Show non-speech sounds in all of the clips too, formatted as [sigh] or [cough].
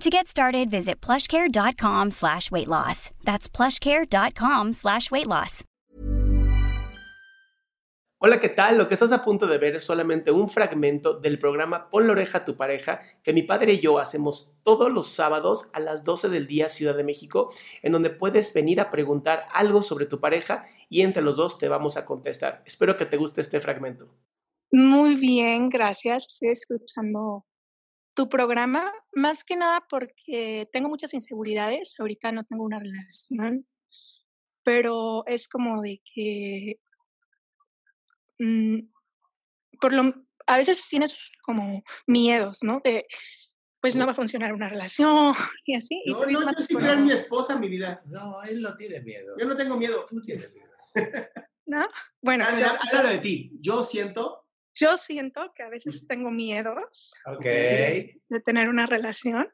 To get started, visit plushcare.com slash weight loss. That's plushcare.com slash weight loss. Hola, ¿qué tal? Lo que estás a punto de ver es solamente un fragmento del programa Pon la oreja a tu pareja que mi padre y yo hacemos todos los sábados a las 12 del día Ciudad de México, en donde puedes venir a preguntar algo sobre tu pareja y entre los dos te vamos a contestar. Espero que te guste este fragmento. Muy bien, gracias. Estoy escuchando tu programa, más que nada porque tengo muchas inseguridades. Ahorita no tengo una relación, pero es como de que mm, por lo, a veces tienes como miedos, ¿no? De, pues no va a funcionar una relación [laughs] y así. y No, tú no, yo en mi esposa, mi vida. No, él no tiene miedo. Yo no tengo miedo. Tú tienes miedo. ¿no? [laughs] Bueno, habla de ti. Yo siento. Yo siento que a veces tengo miedos Ok. de tener una relación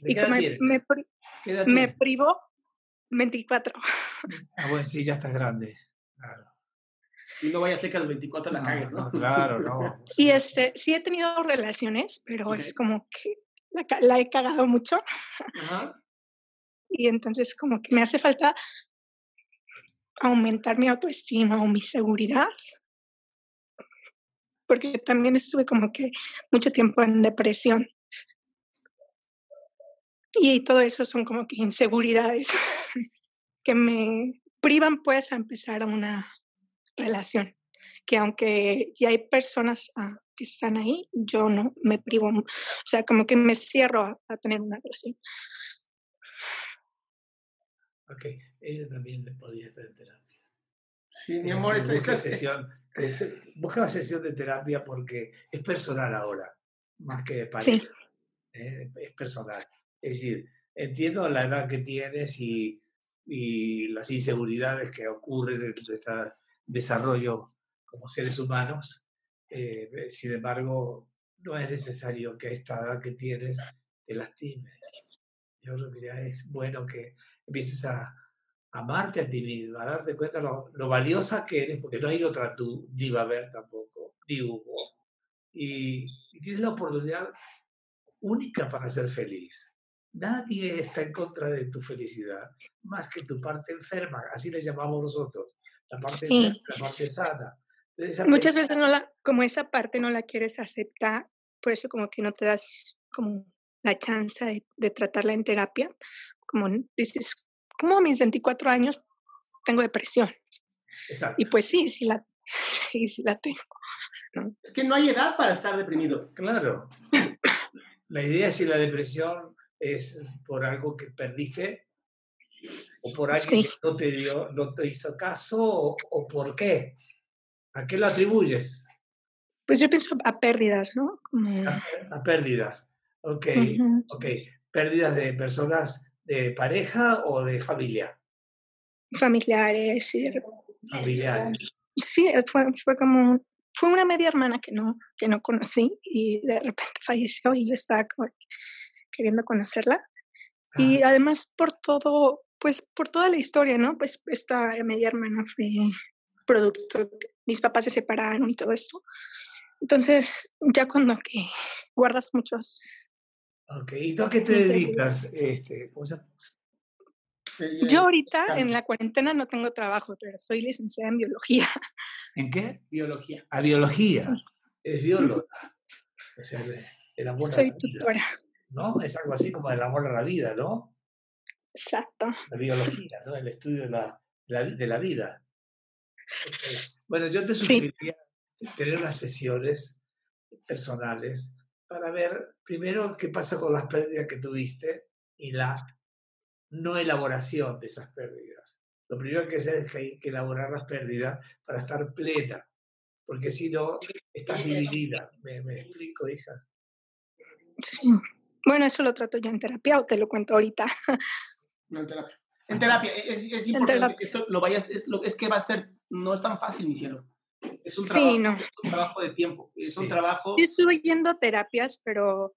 ¿De y qué edad como me, me pri- ¿Qué edad me privo 24. Ah, bueno, sí, ya estás grande. Claro. Y no vaya a ser que a los 24 la cagues, ¿no? no, [laughs] claro, no. Y este, sí he tenido relaciones, pero Ok. es como que la, la he cagado mucho Ajá. y entonces como que me hace falta aumentar mi autoestima o mi seguridad. Porque también estuve como que mucho tiempo en depresión. Y todo eso son como que inseguridades [laughs] que me privan pues a empezar una relación. Que aunque ya hay personas ah, que están ahí, yo no me privo. O sea, como que me cierro a, tener una relación. Ok, ella también le podría estar en terapia. Sí, mi Eh, amor, esta, sesión, se- busca una sesión de terapia porque es personal ahora, más que de Sí. pareja. eh, es personal. Es decir, entiendo la edad que tienes y, y las inseguridades que ocurren en nuestro desarrollo como seres humanos. eh, sin embargo, no es necesario que a esta edad que tienes te lastimes. Yo creo que ya es bueno que empieces a amarte a ti misma, a darte cuenta lo, lo valiosa que eres, porque no hay otra tú, ni va a haber tampoco, ni hubo. Y, y tienes la oportunidad única para ser feliz. Nadie está en contra de tu felicidad, más que tu parte enferma, así le llamamos nosotros, la parte, Sí. enferma, la parte sana. Entonces, Muchas veces no la, como esa parte no la quieres aceptar, por eso como que no te das como la chance de, de tratarla en terapia. Como dices, como a mis 24 años tengo depresión. Exacto. Y pues sí, sí la, [laughs] sí, sí la tengo. Es que no hay edad para estar deprimido. Claro. La idea es si la depresión es por algo que perdiste o por alguien Sí. que no te, dio, no te hizo caso o, o por qué. ¿A qué lo atribuyes? Pues yo pienso a pérdidas, ¿no? Como, A, a pérdidas. Ok, Ujú. ok. Pérdidas de personas de pareja o de familia. familiares y de Familiares. sí, eh, fue, fue como, fue una media hermana que no, que no conocí y de repente [laughs] falleció y yo estaba queriendo conocerla. Y además por todo, pues por toda la historia, ¿no? Pues esta media hermana fue producto, mis papás se separaron y todo esto. Entonces, ya cuando que guardas muchos, ok. ¿Y tú a qué te dedicas? Este, ¿cómo se? Yo ahorita en la cuarentena no tengo trabajo, pero soy licenciada en biología. ¿En qué? Biología. A biología. Es bióloga. O sea, el, amor soy a la vida, tutora. ¿no? Es algo así como el amor a la vida, ¿no? Exacto. La biología, ¿no? El estudio de la, de la vida. Bueno, yo te sugeriría tener unas sesiones personales para ver primero qué pasa con las pérdidas que tuviste y la no elaboración de esas pérdidas. Lo primero que hay que hacer es que hay que elaborar las pérdidas para estar plena, porque si no, estás dividida. ¿Me, me explico, hija? Sí. Bueno, eso lo trato yo en terapia o te lo cuento ahorita. [laughs] No, en terapia. En terapia, es, es importante terapia. que esto lo vayas, es, lo, es que va a ser, no es tan fácil, mi cielo. Es un Sí, trabajo, no. es un trabajo de tiempo, es un Sí. trabajo... Sí estuve yendo a terapias, pero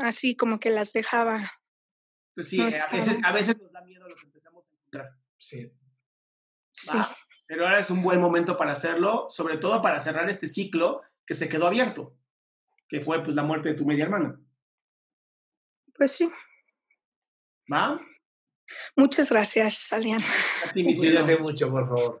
así como que las dejaba. Pues sí, no a, veces, a veces nos da miedo lo que empezamos a encontrar. Sí. Sí. Pero ahora es un buen momento para hacerlo, sobre todo para cerrar este ciclo que se quedó abierto, que fue pues la muerte de tu media hermana. Pues sí. ¿Va? Muchas gracias, cielo. Cuídate mucho, por favor.